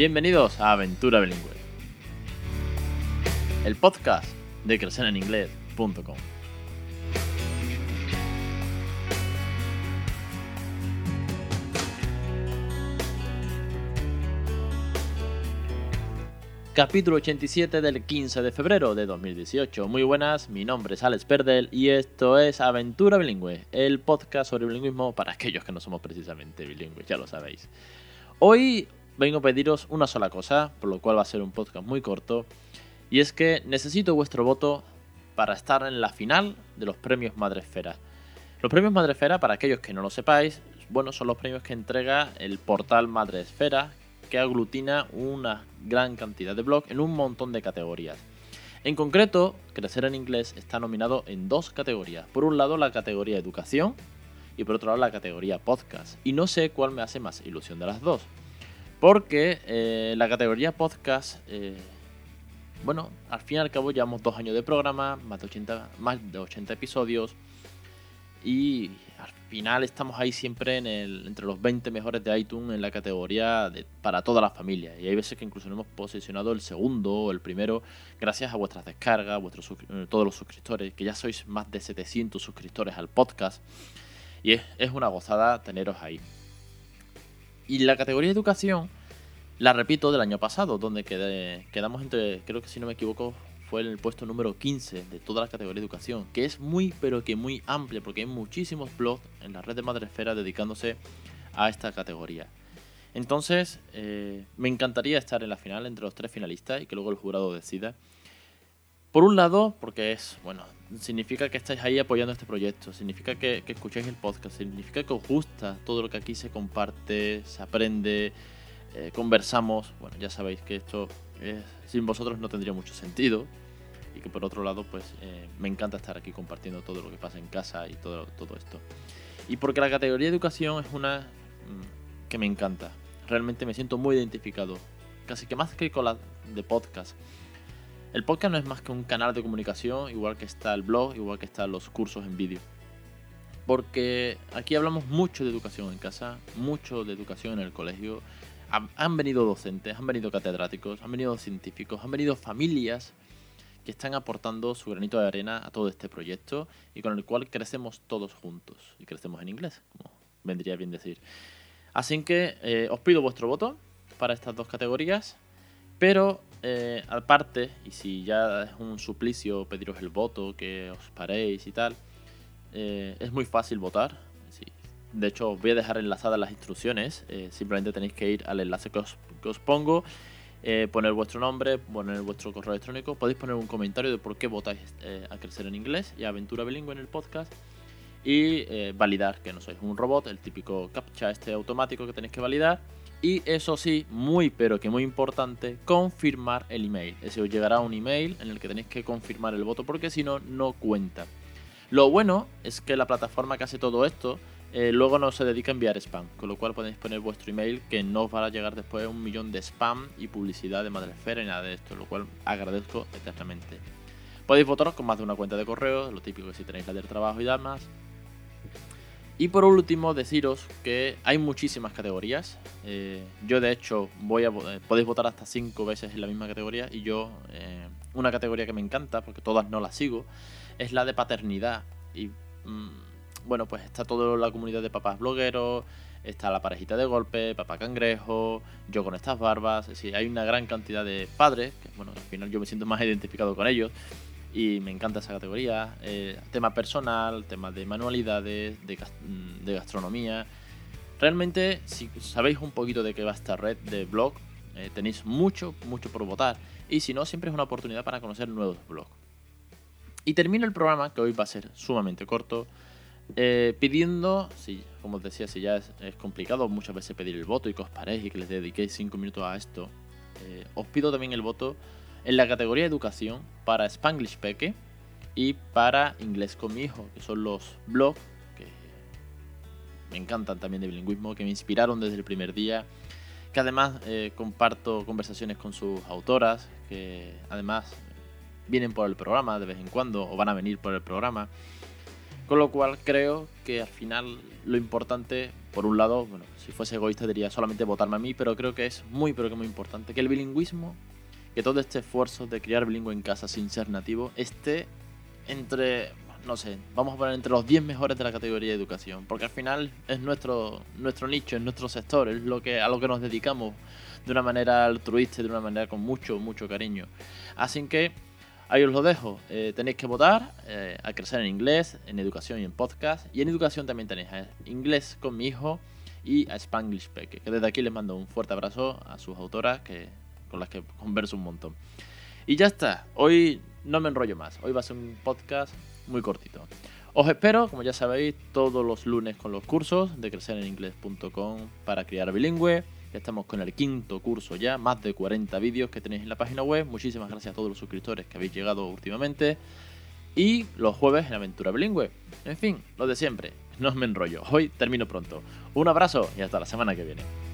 Bienvenidos a Aventura Bilingüe, el podcast de crecereninglés.com. Capítulo 87 del 15 de febrero de 2018. Muy buenas, mi nombre es Alex Perdel y esto es Aventura Bilingüe, el podcast sobre bilingüismo para aquellos que no somos precisamente bilingües, ya lo sabéis. Hoy vengo a pediros una sola cosa, por lo cual va a ser un podcast muy corto, y es que necesito vuestro voto para estar en la final de los premios Madresfera. Los premios Madresfera, para aquellos que no lo sepáis, bueno, son los premios que entrega el portal Madresfera, que aglutina una gran cantidad de blogs en un montón de categorías. En concreto, Crecer en Inglés está nominado en dos categorías. Por un lado, la categoría Educación y por otro lado, la categoría Podcast. Y no sé cuál me hace más ilusión de las dos. Porque eh, la categoría Podcast, eh, bueno, al fin y al cabo llevamos dos años de programa, más de 80, más de 80 episodios. Y al final estamos ahí siempre en el, entre los 20 mejores de iTunes en la categoría para toda la familia. Y hay veces que incluso hemos posicionado el segundo o el primero gracias a vuestras descargas, vuestros, eh, todos los suscriptores, que ya sois más de 700 suscriptores al podcast. Y es una gozada teneros ahí. Y la categoría educación, la repito del año pasado, donde quedé, quedamos entre, creo que si no me equivoco, fue en el puesto número 15 de toda la categoría de educación, que es muy pero que muy amplia, porque hay muchísimos blogs en la red de Madresfera dedicándose a esta categoría. Entonces, eh, me encantaría estar en la final entre los tres finalistas y que luego el jurado decida. Por un lado, porque es, bueno, significa que estáis ahí apoyando este proyecto, significa que, que escucháis el podcast, significa que os gusta todo lo que aquí se comparte, se aprende, eh, conversamos. Bueno, ya sabéis que esto eh, sin vosotros no tendría mucho sentido. Y que por otro lado, pues eh, me encanta estar aquí compartiendo todo lo que pasa en casa y todo, todo esto. Y porque la categoría de educación es una mm, que me encanta. Realmente me siento muy identificado. Casi que más que con la de podcast. El podcast no es más que un canal de comunicación, igual que está el blog, igual que están los cursos en vídeo. Porque aquí hablamos mucho de educación en casa, mucho de educación en el colegio, han venido docentes, han venido catedráticos, han venido científicos, han venido familias que están aportando su granito de arena a todo este proyecto y con el cual crecemos todos juntos. Y crecemos en inglés, como vendría bien decir. Así que eh, os pido vuestro voto para estas dos categorías, pero eh, aparte, y si ya es un suplicio pediros el voto, que os paréis y tal, eh, es muy fácil votar de hecho, os voy a dejar enlazadas las instrucciones. Eh, simplemente tenéis que ir al enlace que os, pongo, poner vuestro nombre, poner vuestro correo electrónico. Podéis poner un comentario de por qué votáis a crecer en inglés y aventura bilingüe en el podcast. Y validar que no sois un robot, el típico captcha este automático que tenéis que validar. Y eso sí, muy pero que muy importante, confirmar el email. Ese os llegará un email en el que tenéis que confirmar el voto porque si no, no cuenta. Lo bueno es que la plataforma que hace todo esto eh, luego no se dedica a enviar spam, con lo cual podéis poner vuestro email que no os va a llegar después un millón de spam y publicidad de Madresfera y nada de esto, lo cual agradezco eternamente. Podéis votaros con más de una cuenta de correo, lo típico que si tenéis la del trabajo y demás. Y por último, deciros que hay muchísimas categorías. Eh, yo, de hecho, voy a eh, podéis votar hasta 5 veces en la misma categoría. Y yo, una categoría que me encanta, porque todas no las sigo, es la de paternidad. Y mm, bueno, pues está toda la comunidad de papás blogueros, está la parejita de golpe, papá cangrejo, yo con estas barbas, es decir, hay una gran cantidad de padres, que bueno, al final yo me siento más identificado con ellos y me encanta esa categoría. Eh, tema personal, tema de manualidades, de, mm, de, gastronomía. Realmente, si sabéis un poquito de qué va esta red de blog, eh, tenéis mucho, mucho por votar. Y si no, siempre es una oportunidad para conocer nuevos blogs. Y termino el programa, que hoy va a ser sumamente corto, eh, pidiendo, si, como os decía, si ya es, complicado muchas veces pedir el voto y que os paréis y que les dediquéis 5 minutos a esto, eh, os pido también el voto en la categoría educación para Spanglish Peque y para Inglés con mi hijo, que son los blogs que me encantan también de bilingüismo, que me inspiraron desde el primer día, que además eh, comparto conversaciones con sus autoras, que además vienen por el programa de vez en cuando o van a venir por el programa. Con lo cual creo que al final lo importante, por un lado, bueno, si fuese egoísta diría solamente votarme a mí, pero creo que es muy, pero que muy importante que el bilingüismo, que todo este esfuerzo de criar bilingüe en casa sin ser nativo, esté entre, no sé, vamos a poner entre los 10 mejores de la categoría de educación, porque al final es nuestro, nuestro nicho, es nuestro sector, es lo que, a lo que nos dedicamos de una manera altruista, de una manera con mucho, mucho cariño. Así que ahí os lo dejo. Eh, tenéis que votar eh, a crecer en inglés, en educación y en podcast. Y en educación también tenéis a inglés con mi hijo y a Spanglish Peque, que desde aquí les mando un fuerte abrazo a sus autoras que, con las que converso un montón. Y ya está, hoy no me enrollo más, hoy va a ser un podcast muy cortito. Os espero, como ya sabéis, todos los lunes con los cursos de crecereninglés.com para criar bilingüe. Ya estamos con el quinto curso ya, más de 40 vídeos que tenéis en la página web. Muchísimas gracias a todos los suscriptores que habéis llegado últimamente. Y los jueves en Aventura Bilingüe. En fin, lo de siempre, no me enrollo. Hoy termino pronto. Un abrazo y hasta la semana que viene.